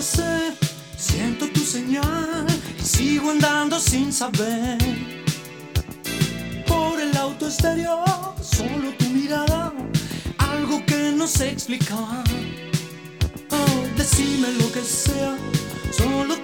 siento tu señal y sigo andando sin saber. Por el auto exterior, solo tu mirada, algo que no sé explicar. Oh, decime lo que sea, solo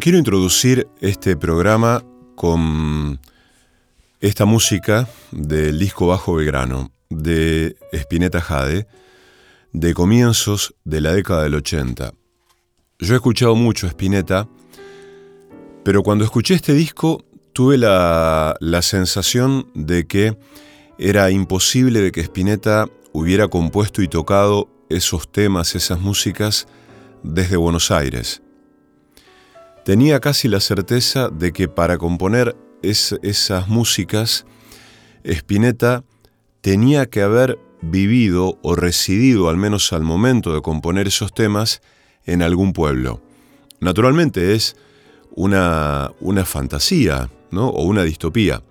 Quiero introducir este programa con esta música del disco Bajo Belgrano de Spinetta Jade de comienzos de la década del 80. Yo he escuchado mucho a Spinetta, pero cuando escuché este disco tuve la, la sensación de que era imposible de que Spinetta hubiera compuesto y tocado esos temas, esas músicas, desde Buenos Aires tenía casi la certeza de que para componer esas músicas, Spinetta tenía que haber vivido o residido, al menos al momento de componer esos temas, en algún pueblo. Naturalmente es una, una fantasía ¿no? o una distopía.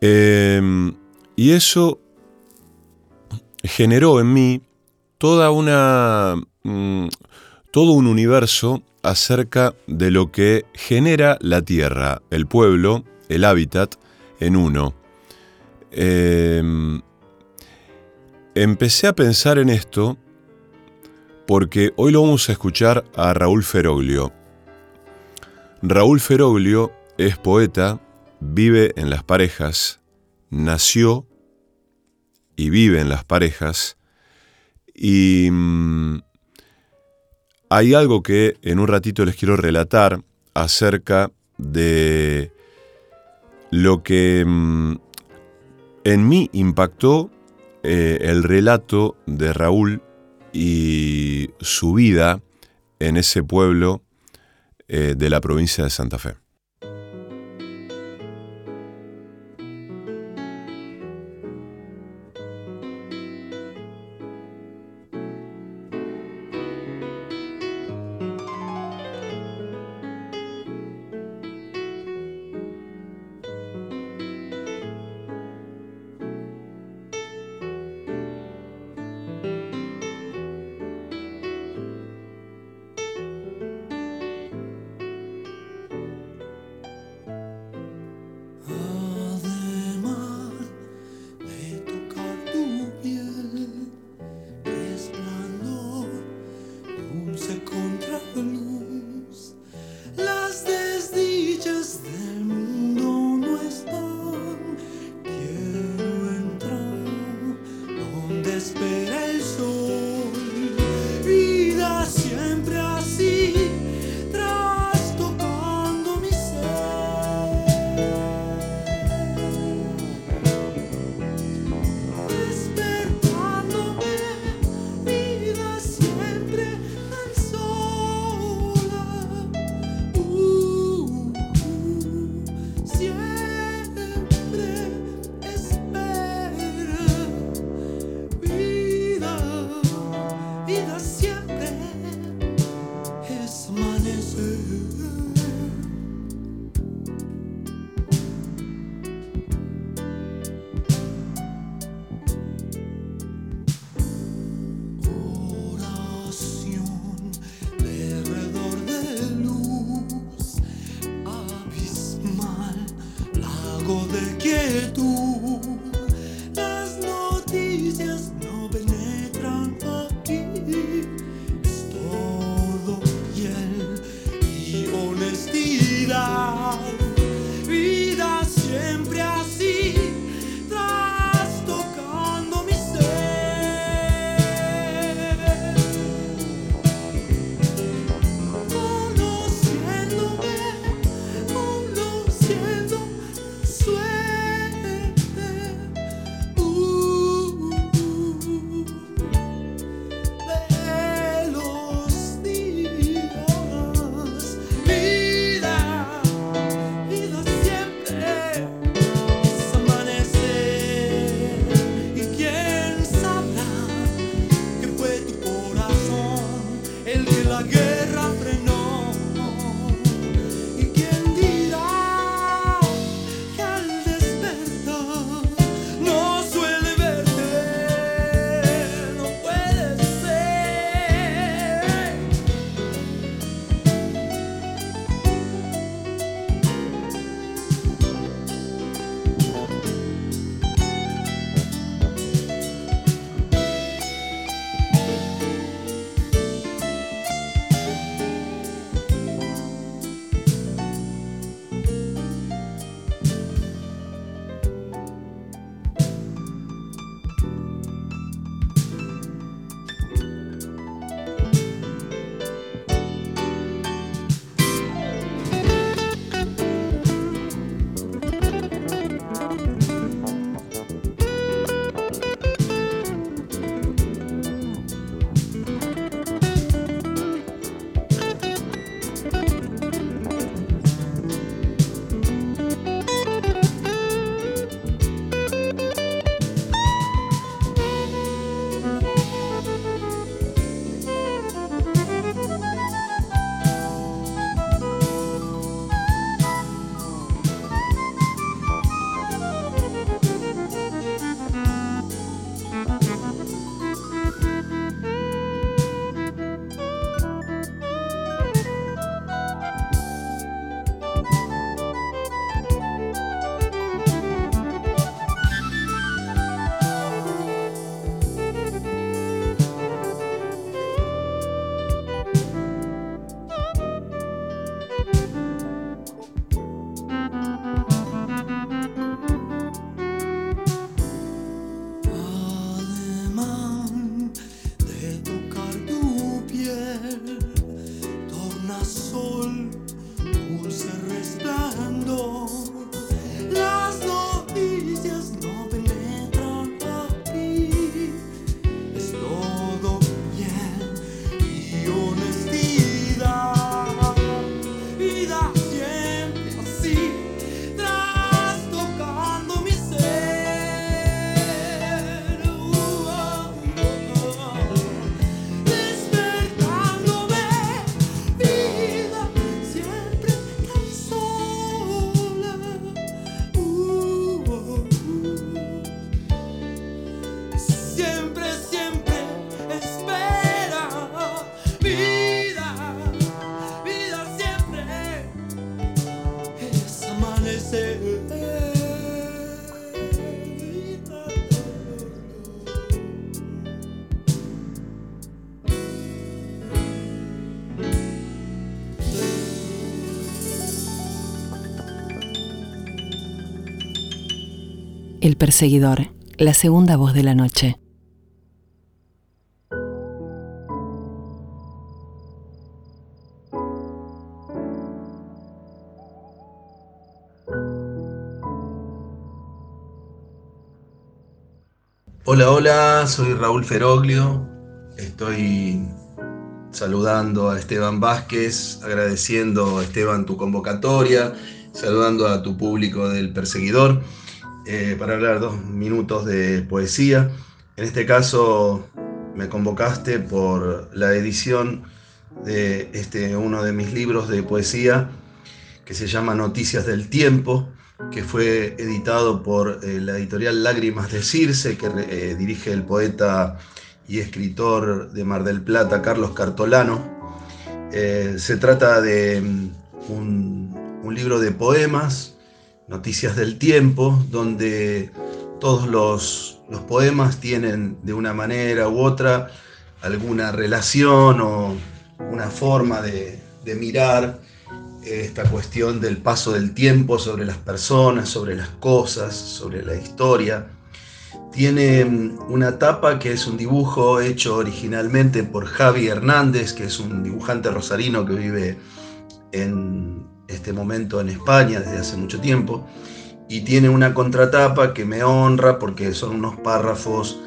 Em, y eso generó en mí toda una... Mm, todo un universo acerca de lo que genera la tierra, el pueblo, el hábitat, en uno. Em, empecé a pensar en esto porque hoy lo vamos a escuchar a Raúl Feroglio. Raúl Feroglio es poeta, vive en las parejas, nació y vive en las parejas y mm, hay algo que en un ratito les quiero relatar acerca de lo que mm, en mí impactó eh, el relato de Raúl y su vida en ese pueblo eh, de la provincia de Santa Fe. El perseguidor, la segunda voz de la noche. Hola, hola, soy Raúl Feroglio. Estoy saludando a Esteban Vázquez, agradeciendo a Esteban tu convocatoria, saludando a tu público del perseguidor, eh, para hablar dos minutos de poesía. En este caso me convocaste por la edición de este, uno de mis libros de poesía que se llama Noticias del Tiempo, que fue editado por eh, la editorial Lágrimas de Circe, que eh, dirige el poeta y escritor de Mar del Plata, Carlos Cartolano. se trata de mm, un, un libro de poemas, Noticias del Tiempo, donde todos los, poemas tienen de una manera u otra alguna relación o una forma de, mirar esta cuestión del paso del tiempo sobre las personas, sobre las cosas, sobre la historia. Tiene una tapa que es un dibujo hecho originalmente por Javi Hernández, que es un dibujante rosarino que vive en, este momento en España desde hace mucho tiempo y tiene una contratapa que me honra porque son unos párrafos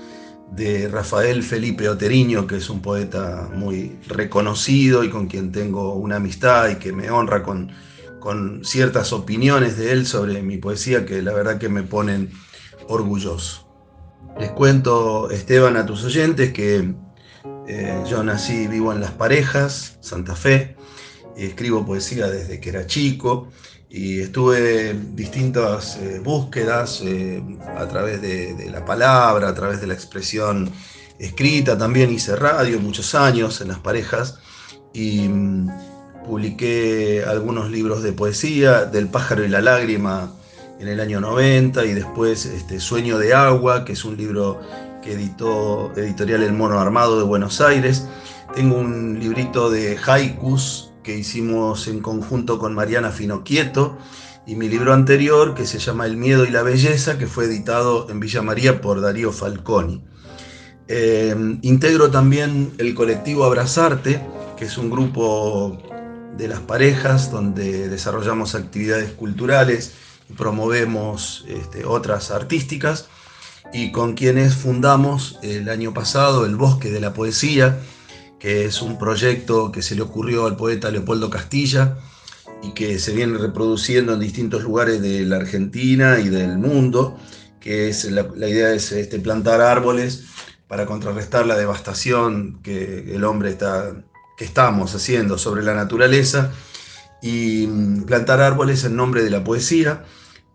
de Rafael Felipe Oteriño, que es un poeta muy reconocido y con quien tengo una amistad y que me honra con, con ciertas opiniones de él sobre mi poesía que la verdad que me ponen orgulloso. Les cuento, Esteban, a tus oyentes que eh, yo nací vivo en Las Parejas, Santa Fe, escribo poesía desde que era chico y estuve en distintas eh, búsquedas eh, a través de, la palabra, a través de la expresión escrita, también hice radio muchos años en las parejas y mm, publiqué algunos libros de poesía, Del pájaro y la lágrima en el año 90 y después este, Sueño de agua, que es un libro que editó Editorial El Mono Armado de Buenos Aires. Tengo un librito de haikus que hicimos en conjunto con Mariana Finoquieto y mi libro anterior que se llama El miedo y la belleza, que fue editado en Villa María por Darío Falconi. Eh, integro también el colectivo Abrazarte, que es un grupo de las parejas donde desarrollamos actividades culturales y promovemos este, otras artísticas y con quienes fundamos el año pasado el Bosque de la Poesía, que es un proyecto que se le ocurrió al poeta Leopoldo Castilla y que se viene reproduciendo en distintos lugares de la Argentina y del mundo, que es la, idea es este, plantar árboles para contrarrestar la devastación que el hombre está, que estamos haciendo sobre la naturaleza y mm, plantar árboles en nombre de la poesía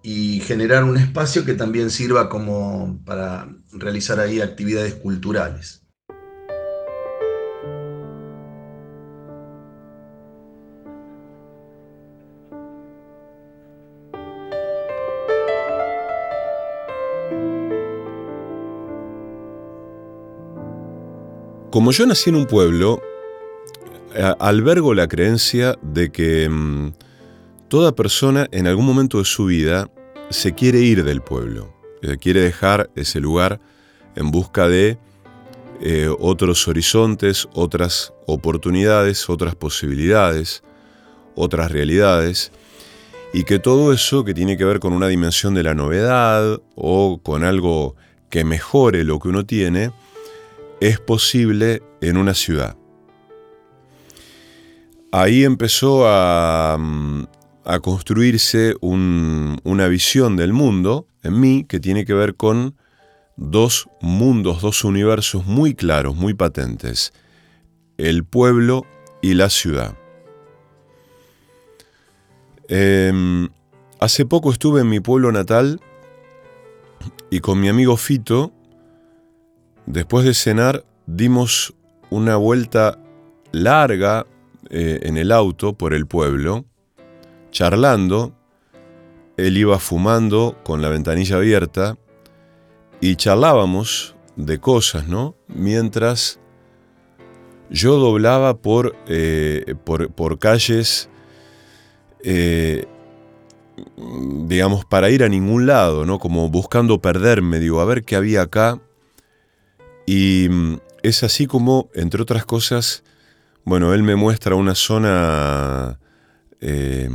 y generar un espacio que también sirva como para realizar ahí actividades culturales. Como yo nací en un pueblo, albergo la creencia de que mm, toda persona en algún momento de su vida se quiere ir del pueblo, eh, quiere dejar ese lugar en busca de eh, otros horizontes, otras oportunidades, otras posibilidades, otras realidades, y que todo eso que tiene que ver con una dimensión de la novedad o con algo que mejore lo que uno tiene, es posible en una ciudad. Ahí empezó a, mm, construirse una visión del mundo en mí que tiene que ver con dos mundos, dos universos muy claros, muy patentes, el pueblo y la ciudad. Em, hace poco estuve en mi pueblo natal y con mi amigo Fito Después de cenar dimos una vuelta larga eh, en el auto por el pueblo, charlando. Él iba fumando con la ventanilla abierta y charlábamos de cosas, ¿no? Mientras yo doblaba por, eh, por, calles, eh, digamos, para ir a ningún lado, ¿no? Como buscando perderme, digo, a ver qué había acá. Y mm, es así como, entre otras cosas, bueno, él me muestra una zona eh,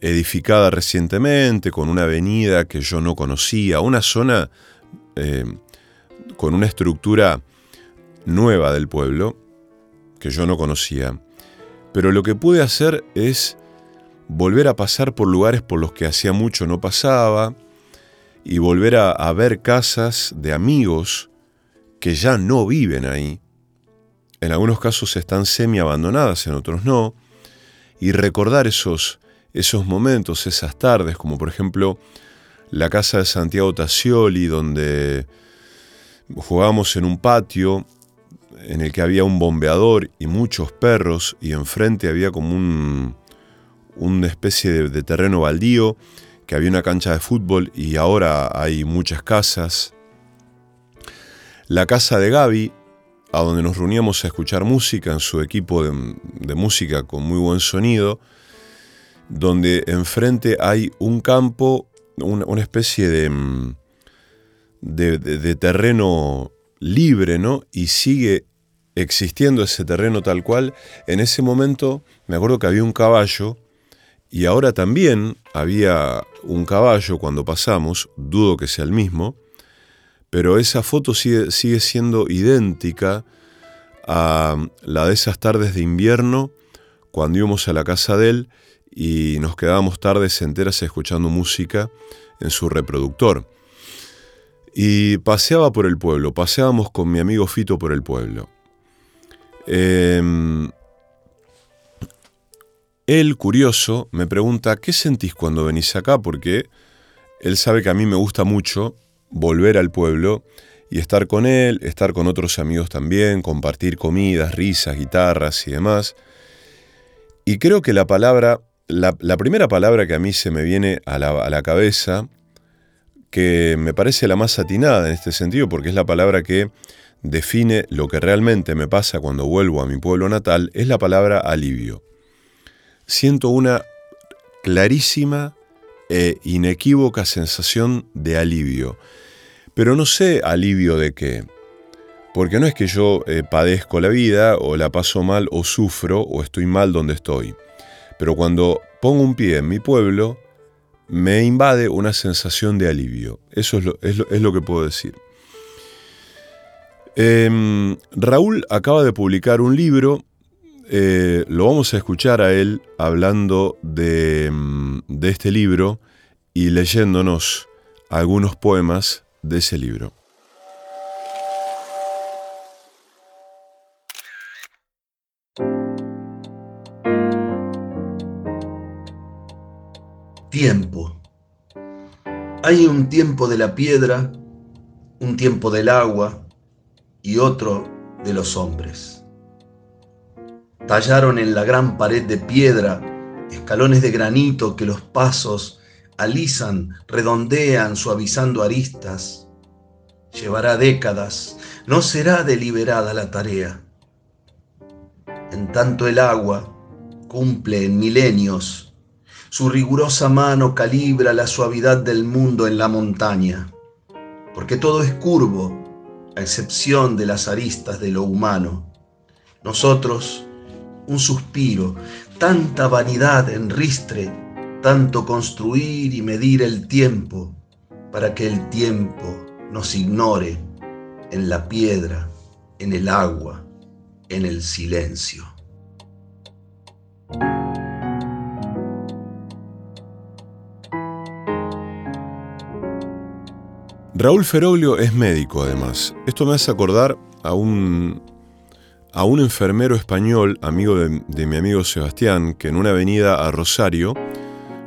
edificada recientemente, con una avenida que yo no conocía, una zona eh, con una estructura nueva del pueblo que yo no conocía. Pero lo que pude hacer es volver a pasar por lugares por los que hacía mucho no pasaba y volver a, ver casas de amigos que ya no viven ahí. En algunos casos están semi abandonadas, en otros no. Y recordar esos, esos momentos, esas tardes, como por ejemplo la casa de Santiago Tassioli, donde jugábamos en un patio en el que había un bombeador y muchos perros y enfrente había como un, una especie de, terreno baldío, que había una cancha de fútbol y ahora hay muchas casas. La casa de Gaby, a donde nos reuníamos a escuchar música en su equipo de, música con muy buen sonido, donde enfrente hay un campo, una, especie de, de, de, terreno libre, ¿no? Y sigue existiendo ese terreno tal cual. En ese momento me acuerdo que había un caballo y ahora también había un caballo cuando pasamos, dudo que sea el mismo, pero esa foto sigue, siendo idéntica a la de esas tardes de invierno cuando íbamos a la casa de él y nos quedábamos tardes enteras escuchando música en su reproductor. Y paseaba por el pueblo, paseábamos con mi amigo Fito por el pueblo. Em, él, curioso, me pregunta, ¿qué sentís cuando venís acá? Porque él sabe que a mí me gusta mucho volver al pueblo y estar con él, estar con otros amigos también, compartir comidas, risas, guitarras y demás. Y creo que la palabra, la, primera palabra que a mí se me viene a la, a la cabeza, que me parece la más atinada en este sentido, porque es la palabra que define lo que realmente me pasa cuando vuelvo a mi pueblo natal, es la palabra alivio siento una clarísima e inequívoca sensación de alivio. Pero no sé alivio de qué. Porque no es que yo eh, padezco la vida o la paso mal o sufro o estoy mal donde estoy. Pero cuando pongo un pie en mi pueblo, me invade una sensación de alivio. Eso es lo, que puedo decir. Em, Raúl acaba de publicar un libro eh, lo vamos a escuchar a él hablando de, mm, de este libro y leyéndonos algunos poemas de ese libro. Tiempo. Hay un tiempo de la piedra, un tiempo del agua y otro de los hombres Tallaron en la gran pared de piedra escalones de granito que los pasos alisan, redondean, suavizando aristas. Llevará décadas, no será deliberada la tarea. En tanto el agua cumple en milenios, su rigurosa mano calibra la suavidad del mundo en la montaña, porque todo es curvo, a excepción de las aristas de lo humano. Nosotros, un suspiro, tanta vanidad en ristre, tanto construir y medir el tiempo, para que el tiempo nos ignore en la piedra, en el agua, en el silencio. Raúl Feroglio es médico además. Esto me hace acordar a un a un enfermero español, amigo de, mi amigo Sebastián, que en una avenida a Rosario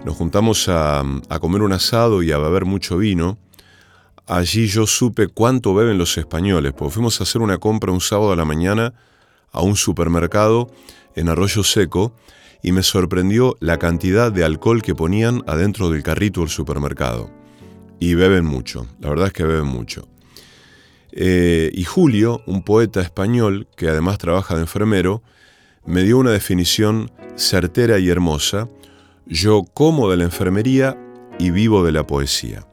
nos juntamos a, comer un asado y a beber mucho vino. Allí yo supe cuánto beben los españoles, porque fuimos a hacer una compra un sábado a la mañana a un supermercado en Arroyo Seco y me sorprendió la cantidad de alcohol que ponían adentro del carrito del supermercado. Y beben mucho, la verdad es que beben mucho. Eh, y Julio, un poeta español que además trabaja de enfermero, me dio una definición certera y hermosa. Yo como de la enfermería y vivo de la poesía.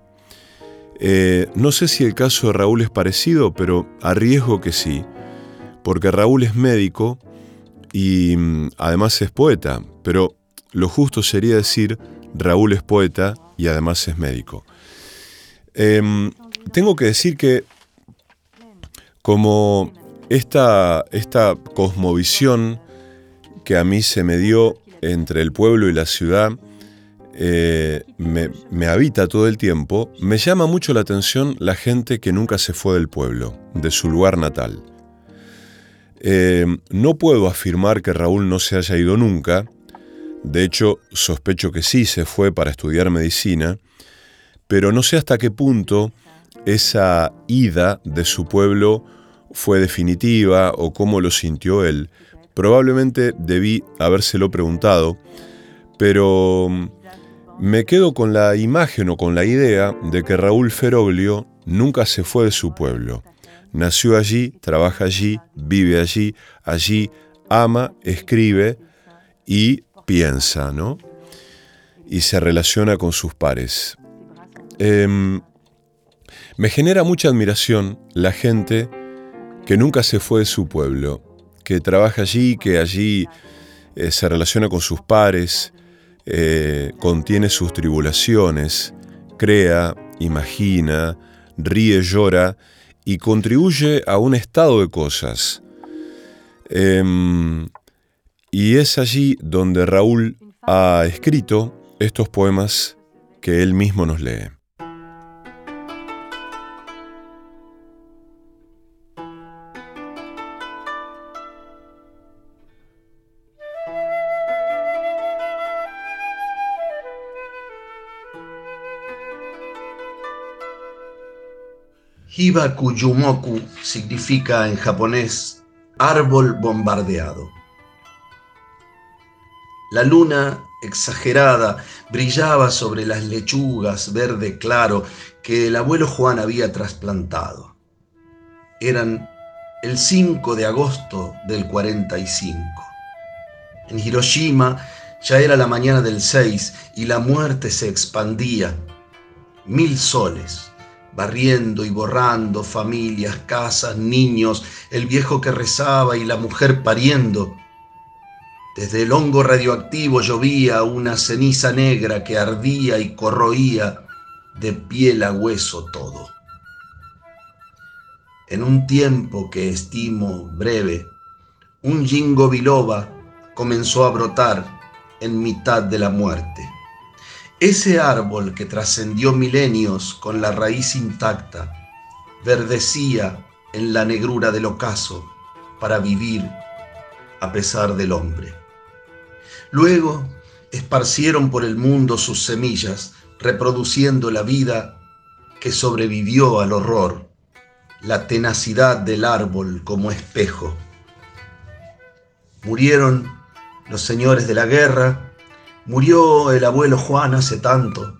Eh, no sé si el caso de Raúl es parecido, pero arriesgo que sí, porque Raúl es médico y mm, además es poeta, pero lo justo sería decir Raúl es poeta y además es médico. Em, tengo que decir que como esta, esta cosmovisión que a mí se me dio entre el pueblo y la ciudad, eh, me, habita todo el tiempo, me llama mucho la atención la gente que nunca se fue del pueblo, de su lugar natal. Eh, no puedo afirmar que Raúl no se haya ido nunca, de hecho sospecho que sí se fue para estudiar medicina, pero no sé hasta qué punto esa ida de su pueblo fue definitiva o cómo lo sintió él. Probablemente debí habérselo preguntado, pero me quedo con la imagen o con la idea de que Raúl Feroglio nunca se fue de su pueblo. Nació allí, trabaja allí, vive allí, allí ama, escribe y piensa, ¿no? Y se relaciona con sus pares. Em, me genera mucha admiración la gente que nunca se fue de su pueblo, que trabaja allí, que allí eh, se relaciona con sus pares, eh, contiene sus tribulaciones, crea, imagina, ríe, llora y contribuye a un estado de cosas. Em, y es allí donde Raúl ha escrito estos poemas que él mismo nos lee. Hiba Kuyumoku significa en japonés árbol bombardeado. La luna exagerada brillaba sobre las lechugas verde claro que el abuelo Juan había trasplantado. Eran el 5 de agosto del 45. En Hiroshima ya era la mañana del 6 y la muerte se expandía. Mil soles barriendo y borrando familias, casas, niños, el viejo que rezaba y la mujer pariendo. Desde el hongo radioactivo llovía una ceniza negra que ardía y corroía de piel a hueso todo. En un tiempo que estimo breve, un jingo biloba comenzó a brotar en mitad de la muerte ese árbol que trascendió milenios con la raíz intacta, verdecía en la negrura del ocaso para vivir a pesar del hombre. Luego esparcieron por el mundo sus semillas, reproduciendo la vida que sobrevivió al horror, la tenacidad del árbol como espejo. Murieron los señores de la guerra, Murió el abuelo Juan hace tanto.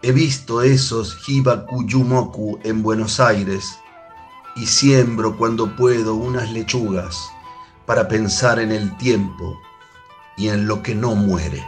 He visto esos Hibakuyumoku en Buenos Aires y siembro cuando puedo unas lechugas para pensar en el tiempo y en lo que no muere.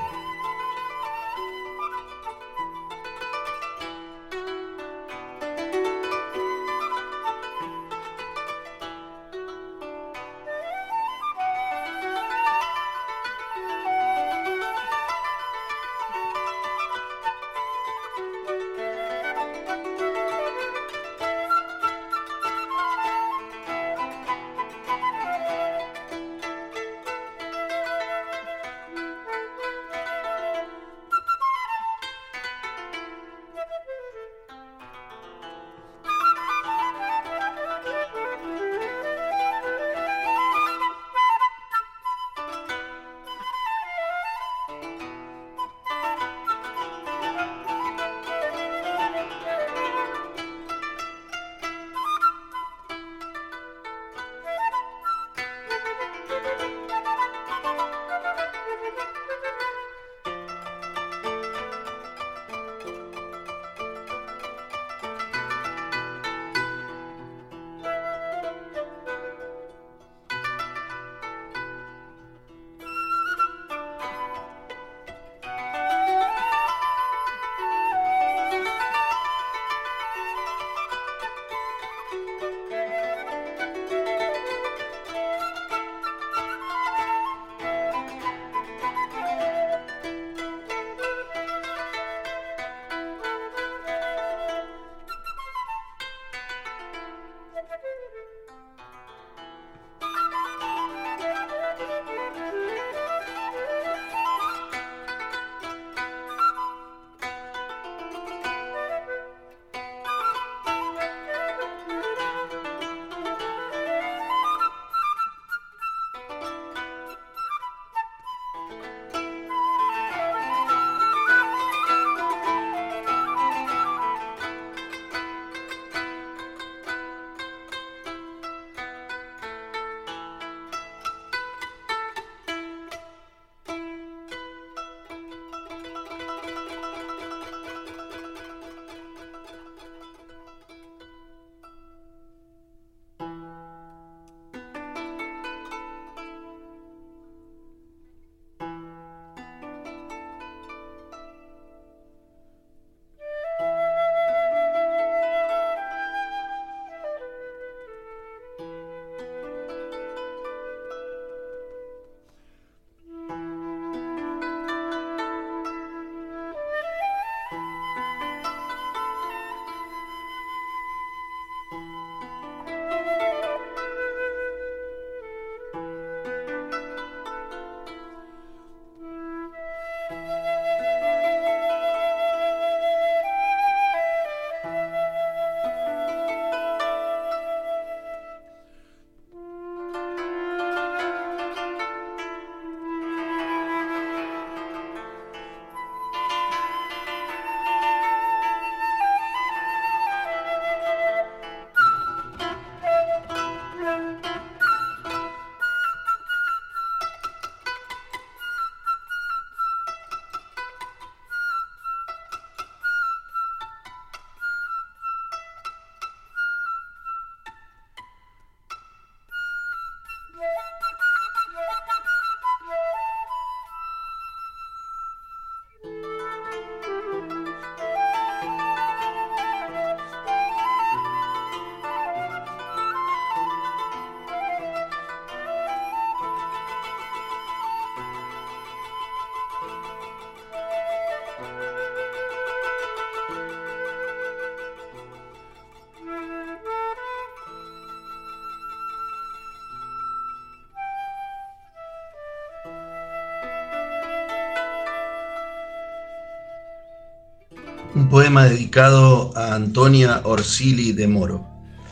Poema dedicado a Antonia Orsili de Moro,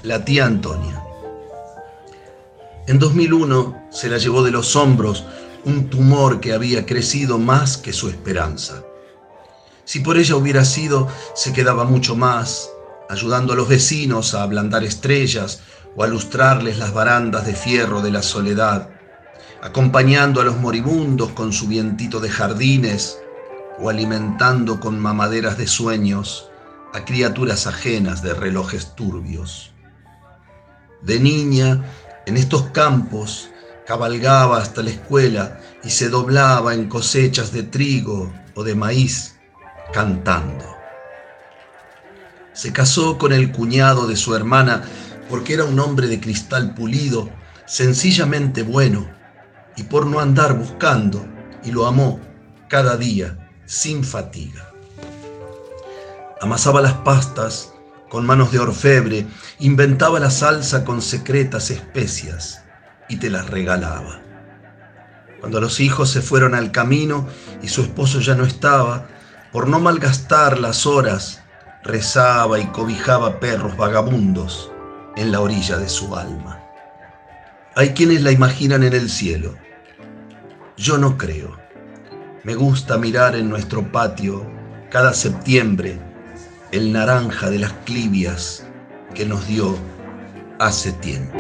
la tía Antonia. En 2001 se la llevó de los hombros un tumor que había crecido más que su esperanza. Si por ella hubiera sido, se quedaba mucho más, ayudando a los vecinos a ablandar estrellas o a lustrarles las barandas de fierro de la soledad, acompañando a los moribundos con su vientito de jardines o alimentando con mamaderas de sueños a criaturas ajenas de relojes turbios. De niña, en estos campos, cabalgaba hasta la escuela y se doblaba en cosechas de trigo o de maíz, cantando. Se casó con el cuñado de su hermana porque era un hombre de cristal pulido, sencillamente bueno, y por no andar buscando, y lo amó cada día sin fatiga. Amasaba las pastas con manos de orfebre, inventaba la salsa con secretas especias y te las regalaba. Cuando los hijos se fueron al camino y su esposo ya no estaba, por no malgastar las horas, rezaba y cobijaba perros vagabundos en la orilla de su alma. Hay quienes la imaginan en el cielo. Yo no creo. Me gusta mirar en nuestro patio cada septiembre el naranja de las clivias que nos dio hace tiempo.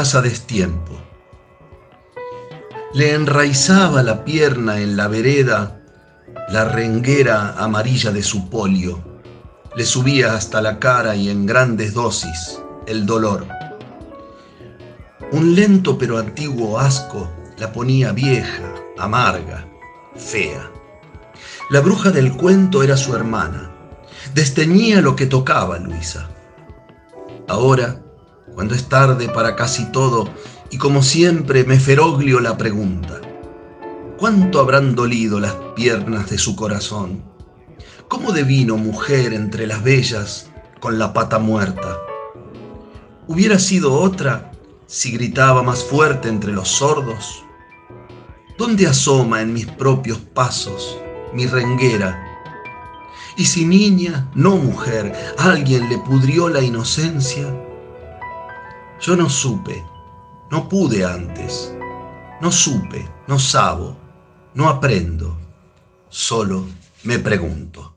A destiempo. Le enraizaba la pierna en la vereda la renguera amarilla de su polio. Le subía hasta la cara y en grandes dosis el dolor. Un lento pero antiguo asco la ponía vieja, amarga, fea. La bruja del cuento era su hermana. Desteñía lo que tocaba Luisa. Ahora cuando es tarde para casi todo y como siempre me feroglio la pregunta. ¿Cuánto habrán dolido las piernas de su corazón? ¿Cómo devino mujer entre las bellas con la pata muerta? ¿Hubiera sido otra si gritaba más fuerte entre los sordos? ¿Dónde asoma en mis propios pasos mi renguera? Y si niña, no mujer, alguien le pudrió la inocencia, yo no supe, no pude antes. No supe, no sabo, no aprendo, solo me pregunto.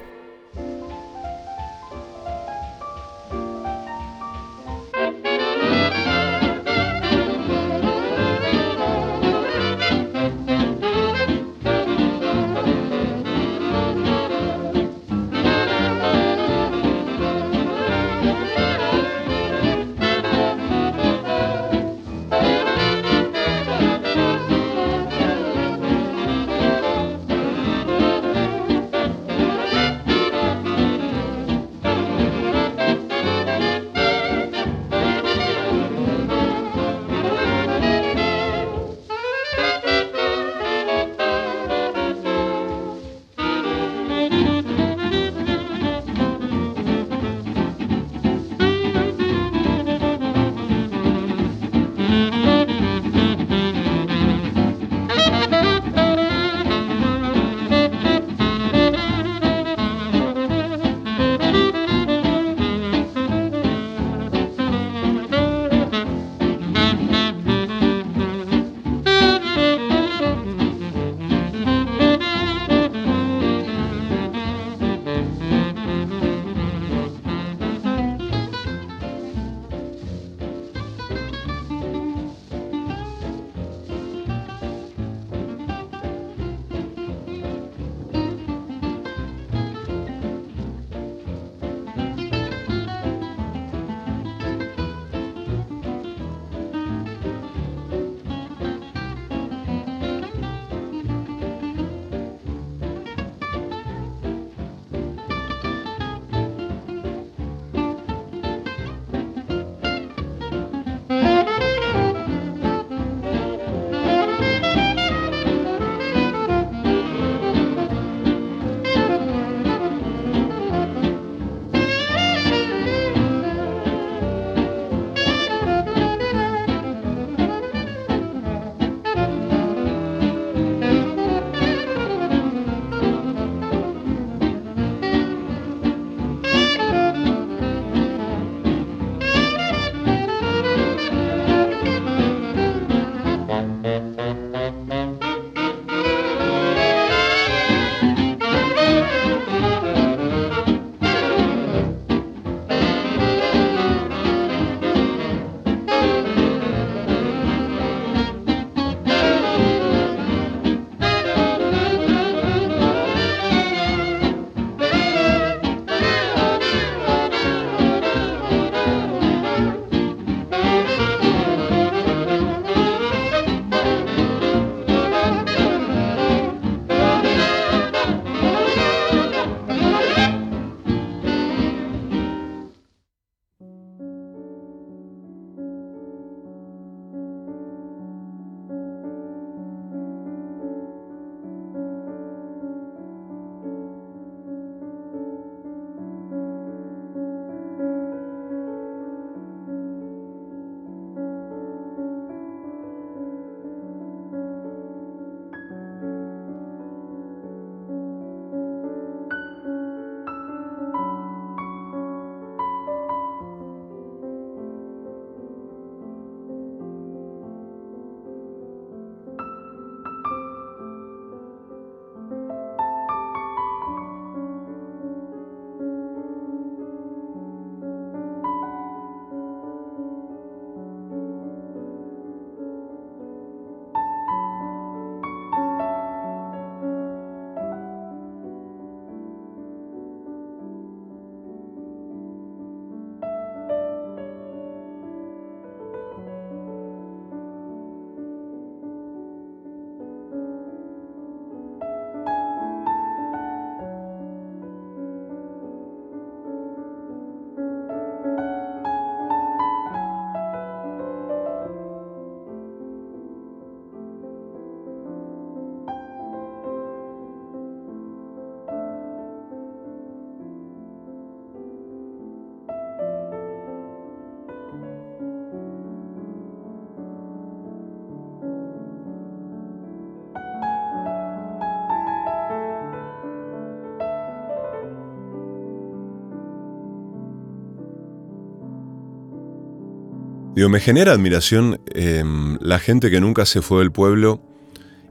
Me genera admiración em, la gente que nunca se fue del pueblo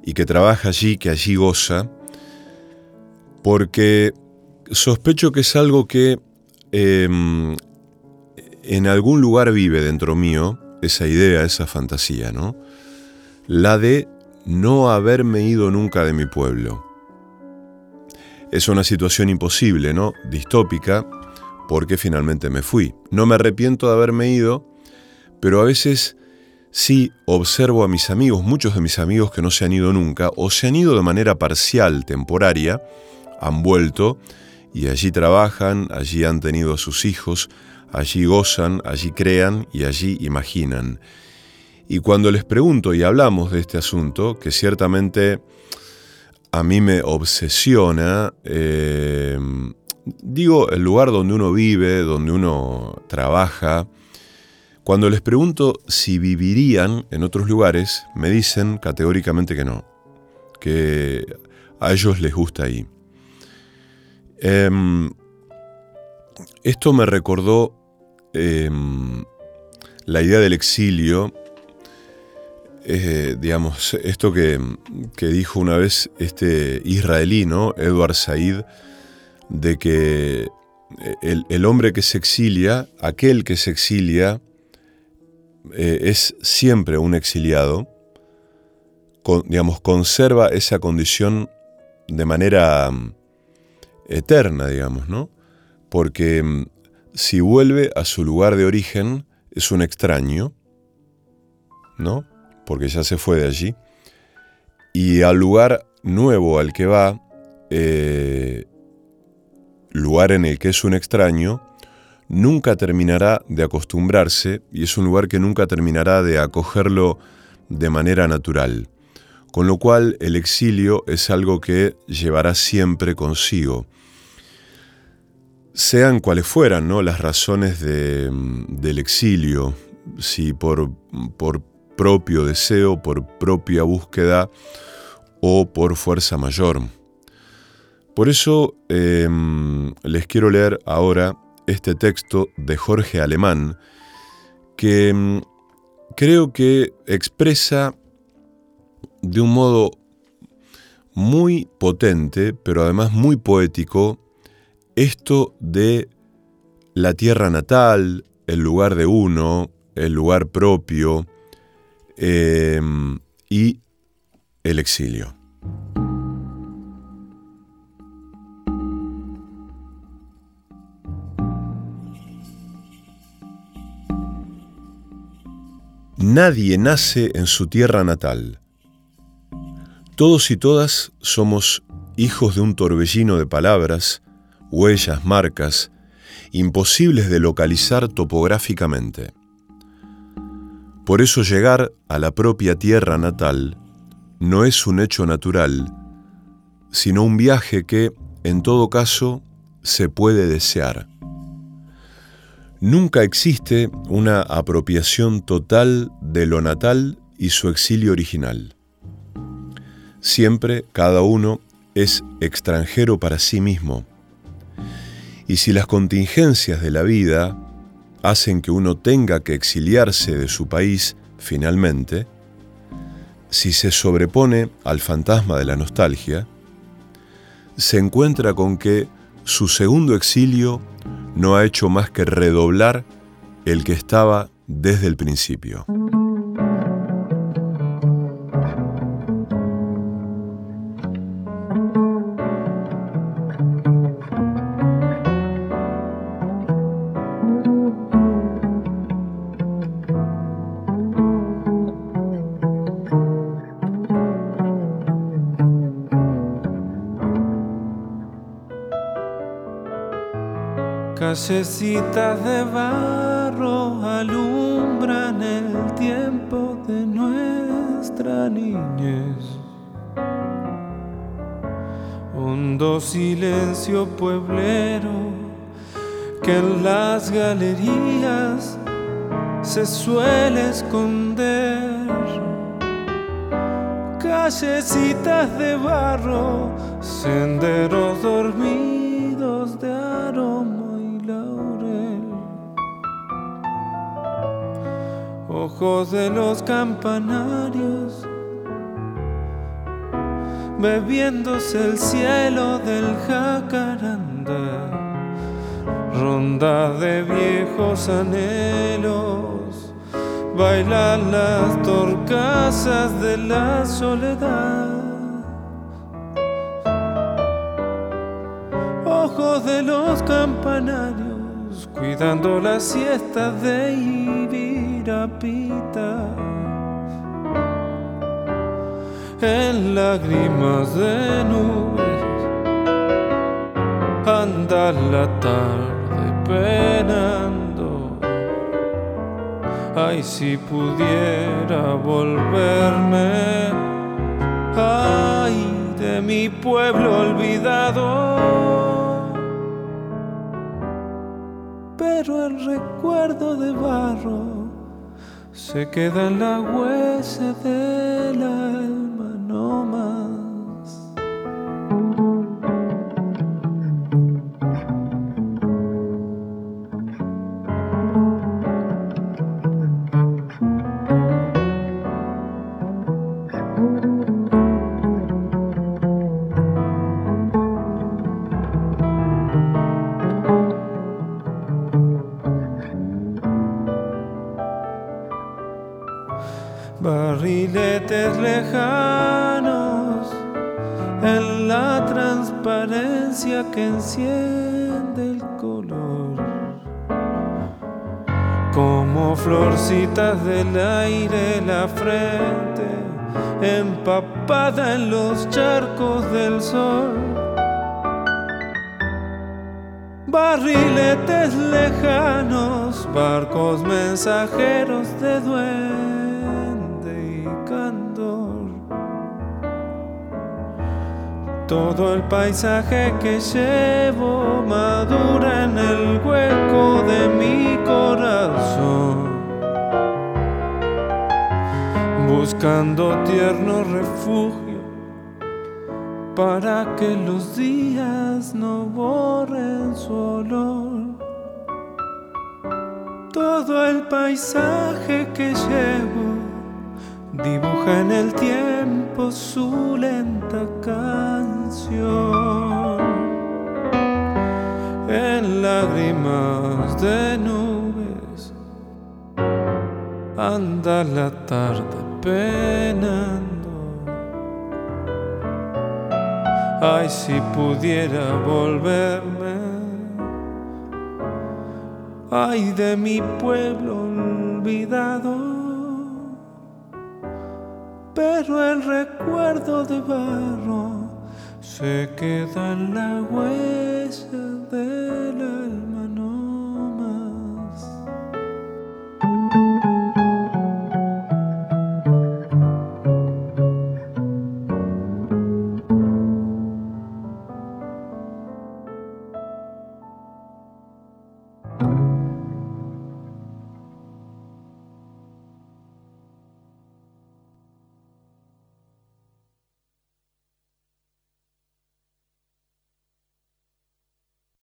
y que trabaja allí, que allí goza, porque sospecho que es algo que em, en algún lugar vive dentro mío, esa idea, esa fantasía, ¿no? La de no haberme ido nunca de mi pueblo. Es una situación imposible, ¿no? Distópica, porque finalmente me fui. No me arrepiento de haberme ido, pero a veces sí observo a mis amigos, muchos de mis amigos que no se han ido nunca, o se han ido de manera parcial, temporaria, han vuelto y allí trabajan, allí han tenido a sus hijos, allí gozan, allí crean y allí imaginan. Y cuando les pregunto y hablamos de este asunto, que ciertamente a mí me obsesiona, eh, digo el lugar donde uno vive, donde uno trabaja. Cuando les pregunto si vivirían en otros lugares, me dicen categóricamente que no, que a ellos les gusta ahí. Em, esto me recordó em, la idea del exilio, eh, digamos, esto que, que, dijo una vez este israelí, ¿no? Edward Said, de que el, hombre que se exilia, aquel que se exilia, eh, es siempre un exiliado, digamos, conserva esa condición de manera mm, eterna, digamos, ¿no? Porque mm, si vuelve a su lugar de origen, es un extraño, ¿no? Porque ya se fue de allí. Y al lugar nuevo al que va, eh, lugar en el que es un extraño, nunca terminará de acostumbrarse y es un lugar que nunca terminará de acogerlo de manera natural. Con lo cual el exilio es algo que llevará siempre consigo. Sean cuales fueran las razones del exilio, si por, propio deseo, por propia búsqueda o por fuerza mayor. Por eso em, les quiero leer ahora este texto de Jorge Alemán, que em, creo que expresa de un modo muy potente, pero además muy poético, esto de la tierra natal, el lugar de uno, el lugar propio em, y el exilio. Nadie nace en su tierra natal. Todos y todas somos hijos de un torbellino de palabras, huellas, marcas, imposibles de localizar topográficamente. Por eso llegar a la propia tierra natal no es un hecho natural, sino un viaje que, en todo caso, se puede desear. Nunca existe una apropiación total de lo natal y su exilio original. Siempre cada uno es extranjero para sí mismo. Y si las contingencias de la vida hacen que uno tenga que exiliarse de su país finalmente, si se sobrepone al fantasma de la nostalgia, se encuentra con que su segundo exilio no ha hecho más que redoblar el que estaba desde el principio. Callecitas de barro alumbran el tiempo de nuestra niñez. Hondo silencio pueblero que en las galerías se suele esconder. Callecitas de barro, senderos dormidos ojos de los campanarios bebiéndose el cielo del jacaranda, ronda de viejos anhelos, bailan las torcasas de la soledad. Ojos de los campanarios, cuidando la siesta de En lágrimas de nubes. Anda la tarde penando. Ay, si pudiera volverme. Ay, de mi pueblo olvidado. Pero el recuerdo de barro se queda en la huesa del alma en los charcos del sol. Barriletes lejanos, barcos mensajeros de duelo Todo el paisaje que llevo madura en el hueco de mi corazón, buscando tierno refugio para que los días no borren su olor. Todo el paisaje que llevo dibuja en el tiempo su lenta canción. En lágrimas de nubes anda la tarde penando. Ay, si pudiera volverme, ay de mi pueblo olvidado pero el recuerdo de barro se queda en la huella del alma.